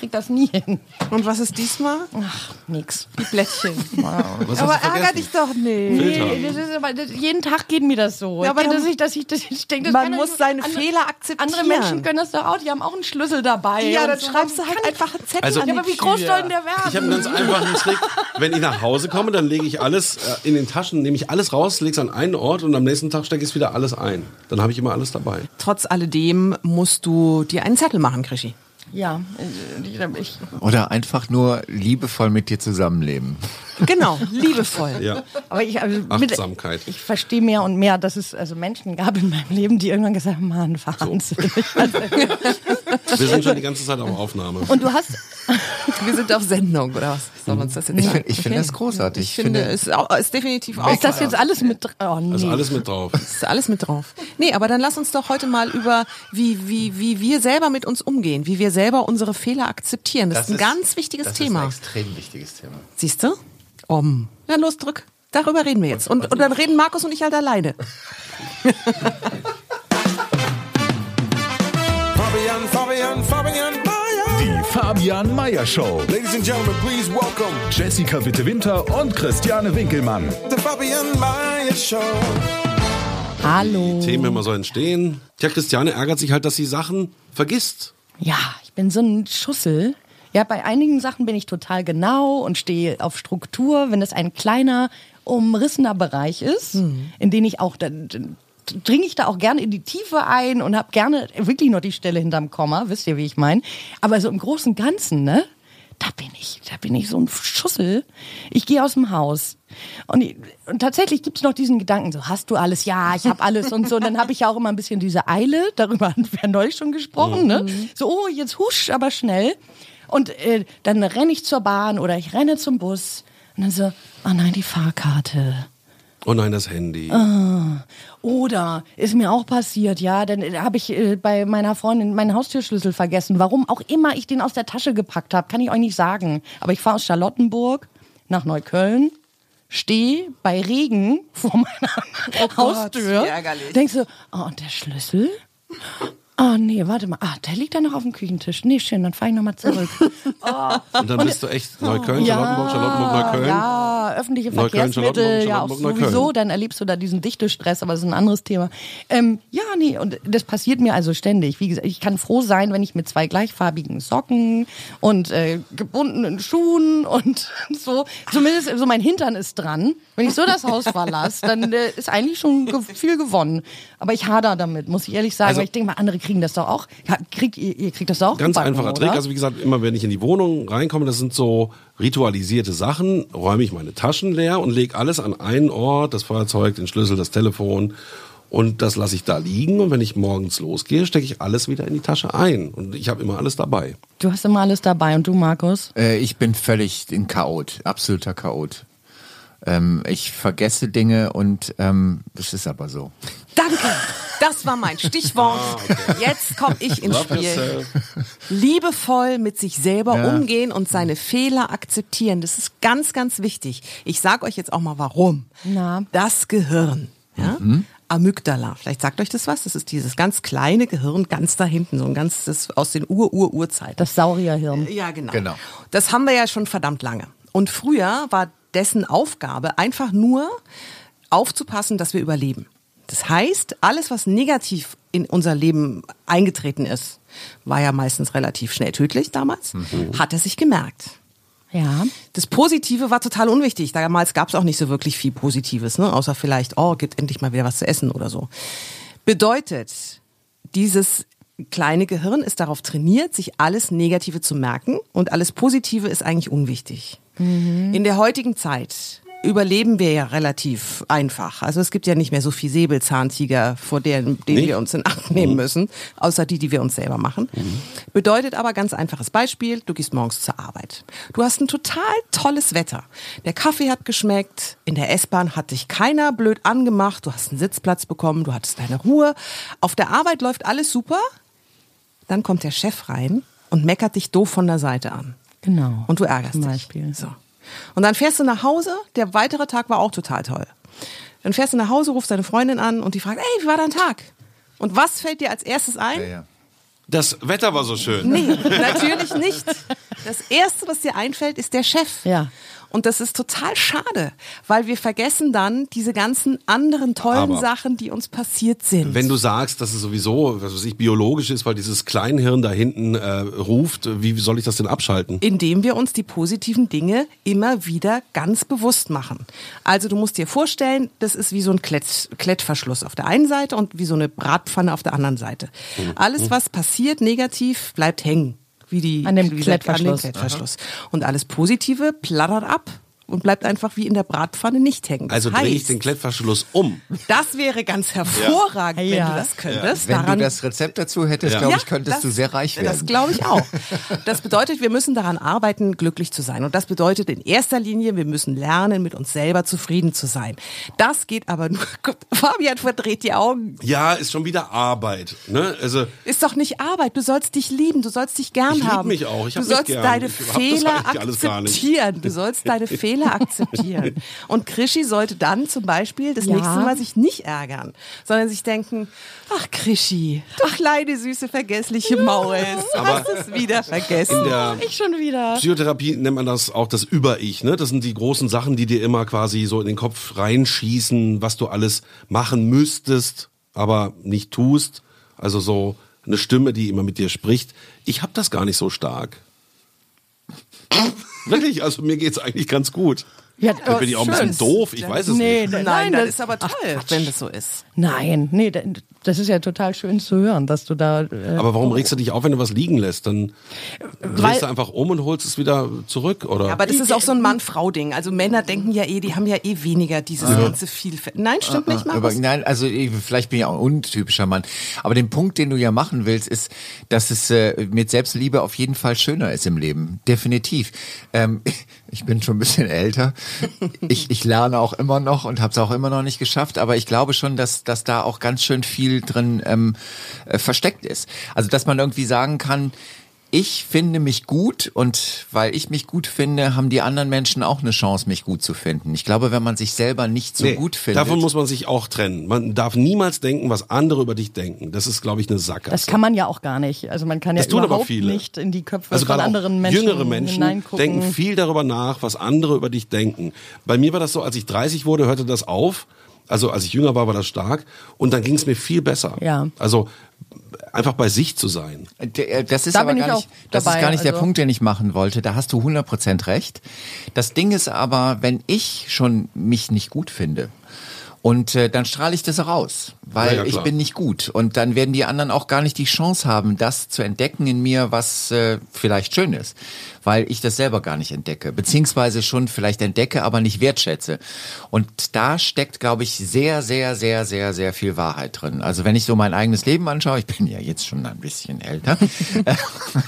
Krieg das nie hin. Und was ist diesmal? Ach, nix. Die Blättchen. Was Aber ärger dich doch nicht. Nee, das ist aber, das, jeden Tag geht mir das so. Ja, aber ich, dass ich, dass ich, dass ich denke, das Man muss seine andere, Fehler akzeptieren. Andere Menschen können das doch auch, die haben auch einen Schlüssel dabei. Ja, dann so. schreibst du halt kann einfach einen Zettel Also- an Ja, die aber wie groß soll denn der werden? Ich habe einen ganz einfachen Trick. Wenn ich nach Hause komme, dann lege ich alles äh, in den Taschen, nehme ich alles raus, lege es an einen Ort und am nächsten Tag stecke ich es wieder alles ein. Dann habe ich immer alles dabei. Trotz alledem musst du dir einen Zettel machen, Krischi. Ja, äh, ich, Oder einfach nur liebevoll mit dir zusammenleben. Genau, liebevoll. Ja. aber ich, also mit, Achtsamkeit. ich verstehe mehr und mehr, dass es also Menschen gab in meinem Leben, die irgendwann gesagt haben, Mann, Wahnsinn. Also, Wir sind schon die ganze Zeit auf Aufnahme. und du hast, Wir sind auf Sendung, oder was? Soll uns das jetzt Ich, sagen? find- ich finde das großartig. Ich finde, es ist, ist definitiv auch. ist das jetzt alles mit, dr- oh nee. Also alles mit drauf. ist alles mit drauf. Nee, aber dann lass uns doch heute mal über, wie, wie, wie wir selber mit uns umgehen, wie wir selber unsere Fehler akzeptieren. Das, ist ein ganz wichtiges das Thema. Ist ein extrem wichtiges Thema. Siehst du? Om. Ja, los, drück. Darüber reden wir jetzt. Und, und dann reden Markus und ich halt alleine. Fabian, Fabian, Fabian Mayer. Die Fabian Meyer Show. Ladies and Gentlemen, please welcome Jessica Witte-Winter und Christiane Winkelmann. the Fabian Mayer Show. Hallo. Themen immer so entstehen. Tja, Christiane ärgert sich halt, dass sie Sachen vergisst. Ja, ich bin so ein Schussel. Ja, bei einigen Sachen bin ich total genau und stehe auf Struktur. Wenn es ein kleiner, umrissener Bereich ist, in den ich auch, dann, dringe ich da auch gerne in die Tiefe ein und habe gerne wirklich noch die Stelle hinterm Komma, wisst ihr, wie ich meine. Aber so im Großen und Ganzen, ne? Da bin ich, da bin ich so ein Schussel. Ich gehe aus dem Haus. Und, ich, und tatsächlich gibt's noch diesen Gedanken, so hast du alles? Ja, ich habe alles und so. Und dann habe ich ja auch immer ein bisschen diese Eile, darüber haben wir neulich schon gesprochen, ne? So, oh, jetzt husch, aber schnell. Und äh, dann renne ich zur Bahn oder ich renne zum Bus. Und dann so, oh nein, die Fahrkarte. Oh nein, das Handy. Oder ist mir auch passiert, ja, dann äh, habe ich äh, bei meiner Freundin meinen Haustürschlüssel vergessen. Warum auch immer ich den aus der Tasche gepackt habe, kann ich euch nicht sagen. Aber ich fahre aus Charlottenburg nach Neukölln, stehe bei Regen vor meiner Haustür. wie ärgerlich. Denkst du, oh, und der Schlüssel? Oh nee, warte mal. Ah, der liegt da noch auf dem Küchentisch. Nee, schön, dann fahre ich nochmal zurück. Und dann bist du echt Neukölln, Charlottenburg, Charlottenburg, Neukölln. Ja, öffentliche Neukölln, Verkehrsmittel, ja auch sowieso, dann erlebst du da diesen Dichtestress, aber das ist ein anderes Thema. Ähm, ja, nee, und das passiert mir also ständig. Wie gesagt, ich kann froh sein, wenn ich mit zwei gleichfarbigen Socken und äh, gebundenen Schuhen und so, zumindest so mein Hintern ist dran. Wenn ich so das Haus verlasse, dann äh, ist eigentlich schon ge viel gewonnen. Aber ich hader damit, muss ich ehrlich sagen, Also- weil ich denke mal, andere kriegen das doch auch. Ja, kriegt, ihr, ihr kriegt das doch auch Ganz gebacken, einfacher oder? Trick. Also wie gesagt, immer wenn ich in die Wohnung reinkomme, das sind so ritualisierte Sachen, räume ich meine Taschen leer und lege alles an einen Ort, das Feuerzeug, den Schlüssel, das Telefon und das lasse ich da liegen und wenn ich morgens losgehe, stecke ich alles wieder in die Tasche ein und ich habe immer alles dabei. Du hast immer alles dabei und du, Markus? Äh, ich bin völlig ein Chaot, absoluter Chaot. Ähm, ich vergesse Dinge und ähm, es ist aber so. Danke. Das war mein Stichwort. Jetzt komme ich ins Love Spiel. yourself. Liebevoll mit sich selber Ja. umgehen und seine Fehler akzeptieren. Das ist ganz, ganz wichtig. Ich sage euch jetzt auch mal warum. Na? Das Gehirn. Ja? Amygdala. Vielleicht sagt euch das was. Das ist dieses ganz kleine Gehirn ganz da hinten, so ein ganz das aus den Ur-Ur-Urzeiten. Das Saurierhirn. Ja, genau. Genau. Das haben wir ja schon verdammt lange. Und früher war dessen Aufgabe einfach nur aufzupassen, dass wir überleben. Das heißt, alles, was negativ in unser Leben eingetreten ist, war ja meistens relativ schnell tödlich damals, hat er sich gemerkt. Ja. Das Positive war total unwichtig. Damals gab es auch nicht so wirklich viel Positives, ne? außer vielleicht, oh, gibt endlich mal wieder was zu essen oder so. Bedeutet, dieses kleine Gehirn ist darauf trainiert, sich alles Negative zu merken und alles Positive ist eigentlich unwichtig. In der heutigen Zeit überleben wir ja relativ einfach. Also es gibt ja nicht mehr so viel Säbelzahntiger, vor denen, denen wir uns in Acht nehmen müssen, außer die, die wir uns selber machen. Bedeutet aber ganz einfaches Beispiel, du gehst morgens zur Arbeit. Du hast ein total tolles Wetter. Der Kaffee hat geschmeckt, in der S-Bahn hat dich keiner blöd angemacht, du hast einen Sitzplatz bekommen, du hattest deine Ruhe. Auf der Arbeit läuft alles super, dann kommt der Chef rein und meckert dich doof von der Seite an. Genau. Und du ärgerst Zum dich. Beispiel. So. Und dann fährst du nach Hause, der weitere Tag war auch total toll. Dann fährst du nach Hause, rufst deine Freundin an und die fragt, ey, wie war dein Tag? Und was fällt dir als erstes ein? Ja, ja. Das Wetter war so schön. Nee, natürlich nicht. Das Erste, was dir einfällt, ist der Chef. Ja. Und das ist total schade, weil wir vergessen dann diese ganzen anderen tollen Aber Sachen, die uns passiert sind. Wenn du sagst, dass es sowieso, was weiß ich, biologisch ist, weil dieses Kleinhirn da hinten äh, ruft, wie soll ich das denn abschalten? indem wir uns die positiven Dinge immer wieder ganz bewusst machen. Also du musst dir vorstellen, das ist wie so ein Klett, Klettverschluss auf der einen Seite und wie so eine Bratpfanne auf der anderen Seite. Alles, was passiert negativ, bleibt hängen. Wie die, An dem wie An Klettverschluss. dem Klettverschluss. Und alles Positive plattert ab und bleibt einfach wie in der Bratpfanne nicht hängen. Das Also drehe ich den Klettverschluss um. das wäre ganz hervorragend, wenn Ja. du das könntest. Wenn Daran du das Rezept dazu hättest, Ja. glaube ja, ich, könntest das- du sehr reich werden. Das glaube ich auch. Das bedeutet, wir müssen daran arbeiten, glücklich zu sein. Und das bedeutet in erster Linie, wir müssen lernen, mit uns selber zufrieden zu sein. Das geht aber nur. Fabian verdreht die Augen. Ja, ist schon wieder Arbeit. Ne? Also Ist doch nicht Arbeit. Du sollst dich lieben. Du sollst dich gern Ich lieb haben. mich auch. Ich du hab mich sollst gern. deine Ich hab das Fehler eigentlich alles gar nicht. akzeptieren. Du sollst deine Fehler akzeptieren. Und Krischi sollte dann zum Beispiel das Ja. nächste Mal sich nicht ärgern, sondern sich denken, ach Krischi, du kleine süße vergessliche Maus, du hast es wieder vergessen. Ich schon wieder. Psychotherapie nennt man das auch das Über-Ich. Ne? Das sind die großen Sachen, die dir immer quasi so in den Kopf reinschießen, was du alles machen müsstest, aber nicht tust. Also so eine Stimme, die immer mit dir spricht. Ich habe das gar nicht so stark. Wirklich, also mir geht's eigentlich ganz gut. Ja, Vielleicht bin ich auch ein bisschen doof, ich weiß es Nee, nicht. nein, Nein, das das- ist aber toll, wenn das so ist. Nein, nee, da- das ist ja total schön zu hören, dass du da. Äh, Aber warum regst du dich auf, wenn du was liegen lässt? Dann Weil- drehst du einfach um und holst es wieder zurück, oder? Ja, aber das ist auch so ein Mann-Frau-Ding. Also Männer denken ja eh, die haben ja eh weniger dieses ganze viel. Nein, stimmt nicht, Aber Markus? nein, also ich- vielleicht bin ich auch ein untypischer Mann. Aber den Punkt, den du ja machen willst, ist, dass es äh, mit Selbstliebe auf jeden Fall schöner ist im Leben. Definitiv. Ähm, ich bin schon ein bisschen älter. Ich, ich lerne auch immer noch und habe es auch immer noch nicht geschafft. Aber ich glaube schon, dass, dass da auch ganz schön viel drin ähm, äh, versteckt ist. Also dass man irgendwie sagen kann, ich finde mich gut und weil ich mich gut finde, haben die anderen Menschen auch eine Chance, mich gut zu finden. Ich glaube, wenn man sich selber nicht so Nee, gut findet. Davon muss man sich auch trennen. Man darf niemals denken, was andere über dich denken. Das ist, glaube ich, eine Sackgasse. das kann man ja auch gar nicht. Also man kann ja Das tun aber überhaupt viele. nicht in die Köpfe also von anderen Menschen jüngere Menschen hineingucken. denken viel darüber nach, was andere über dich denken. Bei mir war das so, als ich 30 wurde, hörte das auf. Also als ich jünger war, war das stark. Und dann ging es mir viel besser. Ja. Also einfach bei sich zu sein. Der- äh, Das ist Da aber gar nicht, das dabei, ist gar nicht der also- Punkt, den ich machen wollte. Da hast du 100% recht. Das Ding ist aber, wenn ich schon mich nicht gut finde, und äh, dann strahle ich das auch aus, weil Ja, ja, ich bin nicht gut. Und dann werden die anderen auch gar nicht die Chance haben, das zu entdecken in mir, was äh, vielleicht schön ist. Weil ich das selber gar nicht entdecke. Beziehungsweise schon vielleicht entdecke, aber nicht wertschätze. Und da steckt, glaube ich, sehr, sehr, sehr, sehr, sehr viel Wahrheit drin. Also wenn ich so mein eigenes Leben anschaue, ich bin ja jetzt schon ein bisschen älter, äh,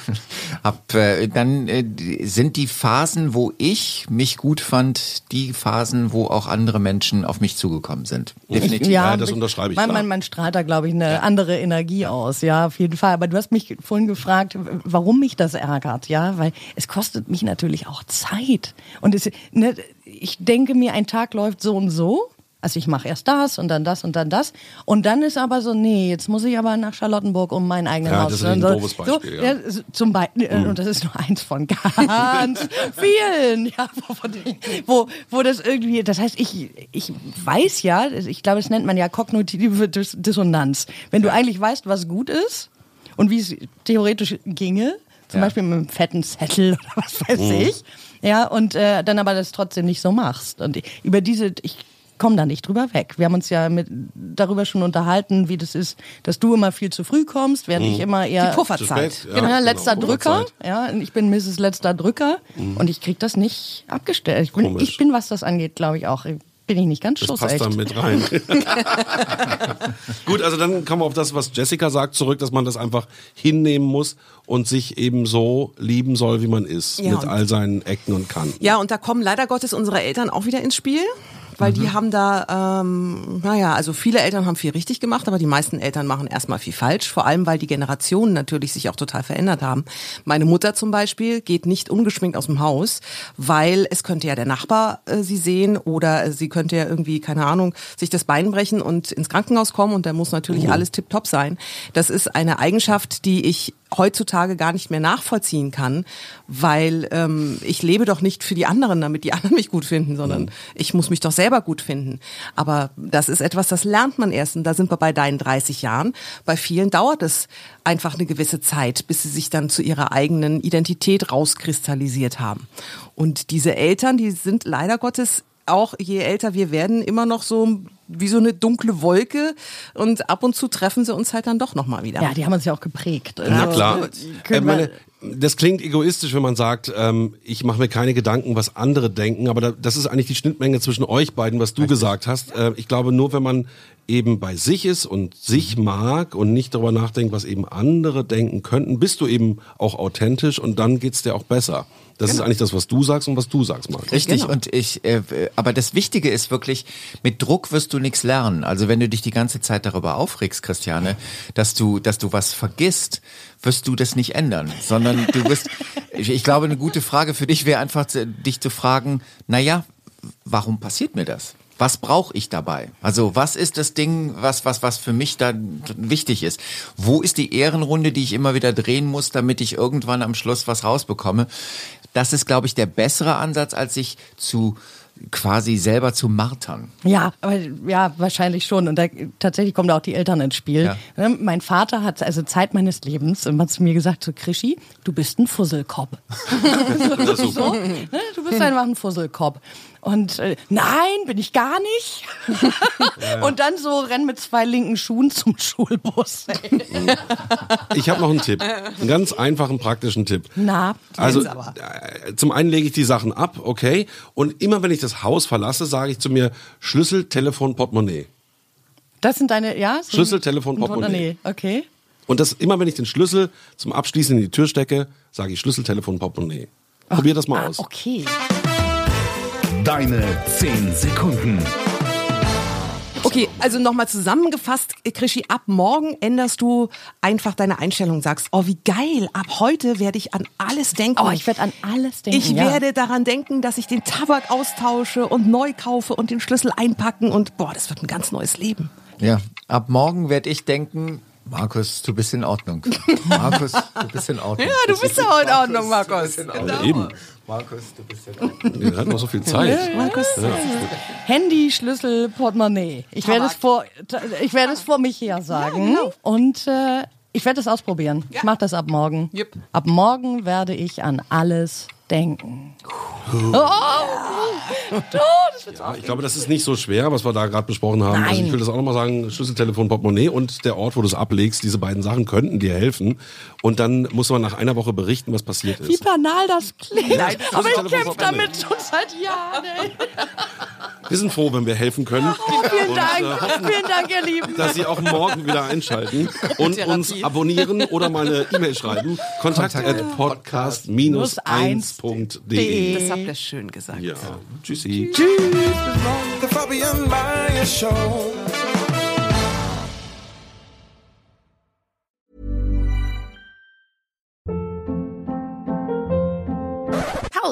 hab, äh, dann äh, sind die Phasen, wo ich mich gut fand, die Phasen, wo auch andere Menschen auf mich zugekommen sind. Definitiv. Ja, das unterschreibe ich, Man, man, man strahlt da, glaube ich, eine andere Energie aus, ja, auf jeden Fall. Aber du hast mich vorhin gefragt, warum mich das ärgert, ja, weil es kostet mich natürlich auch Zeit. Und es, ne, ich denke mir, ein Tag läuft so und so. Also ich mache erst das und dann das und dann das. Und dann ist aber so, nee, jetzt muss ich aber nach Charlottenburg um mein eigenes Ja, Haus. das ist ein so, doofes Beispiel, so, ja. ja, zum Beispiel, äh, und das ist nur eins von ganz vielen, ja, wo, wo, wo das irgendwie, das heißt, ich, ich weiß ja, ich glaube, das nennt man ja kognitive Dis Dissonanz. Wenn du eigentlich weißt, was gut ist und wie es theoretisch ginge, zum. Beispiel mit einem fetten Zettel oder was weiß ich, ja, und äh, dann aber das trotzdem nicht so machst. Und über diese, ich komme da nicht drüber weg. Wir haben uns ja mit, darüber schon unterhalten, wie das ist, dass du immer viel zu früh kommst, während ich immer eher Die Pufferzeit. Spät, Genau, letzter genau, Drücker. Uhrzeit. Ja, ich bin Mrs. Letzter Drücker und ich krieg das nicht abgestellt. Ich bin, Komisch. ich bin was das angeht, glaube ich auch. Bin ich nicht ganz Das passt schussecht. da mit rein. Gut, also dann kommen wir auf das, was Jessica sagt, zurück, dass man das einfach hinnehmen muss und sich eben so lieben soll, wie man ist, Ja, mit all seinen Ecken und Kanten. Ja, und da kommen leider Gottes unsere Eltern auch wieder ins Spiel. Weil die haben da, ähm, naja, also viele Eltern haben viel richtig gemacht, aber die meisten Eltern machen erstmal viel falsch. Vor allem, weil die Generationen natürlich sich auch total verändert haben. Meine Mutter zum Beispiel geht nicht ungeschminkt aus dem Haus, weil es könnte ja der Nachbar äh, sie sehen oder sie könnte ja irgendwie, keine Ahnung, sich das Bein brechen und ins Krankenhaus kommen und da muss natürlich alles tipptopp sein. Das ist eine Eigenschaft, die ich heutzutage gar nicht mehr nachvollziehen kann, weil ähm, ich lebe doch nicht für die anderen, damit die anderen mich gut finden, sondern ich muss mich doch selber gut finden. Aber das ist etwas, das lernt man erst und da sind wir bei deinen 30 Jahren. Bei vielen dauert es einfach eine gewisse Zeit, bis sie sich dann zu ihrer eigenen Identität rauskristallisiert haben. Und diese Eltern, die sind leider Gottes auch je älter wir werden, immer noch so wie so eine dunkle Wolke und ab und zu treffen sie uns halt dann doch nochmal wieder. Ja, die haben uns ja auch geprägt. Na Also, klar. Äh, meine, das klingt egoistisch, wenn man sagt, ähm, ich mache mir keine Gedanken, was andere denken, aber da, das ist eigentlich die Schnittmenge zwischen euch beiden, was du gesagt hast. Äh, ich glaube, nur wenn man eben bei sich ist und sich mag und nicht darüber nachdenkt, was eben andere denken könnten, bist du eben auch authentisch und dann geht's dir auch besser. Das ist eigentlich das, was du sagst und was du sagst, Marc. Richtig, Genau. und ich, äh, aber das Wichtige ist wirklich, mit Druck wirst du nichts lernen. Also wenn du dich die ganze Zeit darüber aufregst, Christiane, dass du, dass du was vergisst, wirst du das nicht ändern, sondern du wirst, ich, ich glaube, eine gute Frage für dich wäre einfach, dich zu fragen, na ja, warum passiert mir das? Was brauche ich dabei? Also was ist das Ding, was, was, was für mich da wichtig ist? Wo ist die Ehrenrunde, die ich immer wieder drehen muss, damit ich irgendwann am Schluss was rausbekomme? Das ist, glaube ich, der bessere Ansatz, als sich zu quasi selber zu martern. Ja, aber ja, wahrscheinlich schon. Und da, tatsächlich kommen da auch die Eltern ins Spiel. Ja. Ne, Mein Vater hat also Zeit meines Lebens immer zu mir gesagt, so Krischi, du bist ein Fusselkopf. Super. Ne, Du bist einfach ein Fusselkopf. Und äh, nein, bin ich gar nicht. Und dann so renn mit zwei linken Schuhen zum Schulbus. Ich habe noch einen Tipp. Einen ganz einfachen, praktischen Tipp. Na, Also aber. äh, zum einen lege ich die Sachen ab, okay. Und immer wenn ich das Haus verlasse, sage ich zu mir Schlüssel, Telefon, Portemonnaie. das sind deine, ja? So Schlüssel, Telefon, Portemonnaie. Okay. Und das immer, wenn ich den Schlüssel zum Abschließen in die Tür stecke, sage ich Schlüssel, Telefon, Portemonnaie. Probier das mal Ah, aus. okay. Deine 10 Sekunden. Okay, also nochmal zusammengefasst, Krischi, ab morgen änderst du einfach deine Einstellung, sagst, oh wie geil, ab heute werde ich an alles denken. Oh, ich werde an alles denken. Ich ja. werde daran denken, dass ich den Tabak austausche und neu kaufe und den Schlüssel einpacken und boah, das wird ein ganz neues Leben. Ja, ab morgen werde ich denken, Markus, du bist in Ordnung. Markus, du bist in Ordnung. Ja, du bist ja in Ordnung, Markus. In Ja, eben. Markus, du bist in Ordnung. Wir hatten noch so viel Zeit. Markus, Handy, Schlüssel, Portemonnaie. Ich werde es vor, ich werde es vor mich her sagen. genau. Und äh, ich werde es ausprobieren. Ich mache das ab morgen. Jupp. Ab morgen werde ich an alles denken. Oh, oh, wird Ja, ich glaube, das ist nicht so schwer, was wir da gerade besprochen haben. Also ich will das auch nochmal sagen, Schlüssel, Telefon, Portemonnaie und der Ort, wo du es ablegst, diese beiden Sachen könnten dir helfen. Und dann muss man nach einer Woche berichten, was passiert wie ist. banal das klingt. Nein, das Aber ich kämpfe damit schon seit Jahren. Ey. Wir sind froh, wenn wir helfen können. Vielen Und, Dank. äh, hoffen, Vielen Dank, ihr Lieben. dass Sie auch morgen wieder einschalten und uns abonnieren oder mal eine E-Mail schreiben. Kontakt at podcast-1.de. das habt ihr schön gesagt. Ja, tschüssi. The Fabian Meyer Show.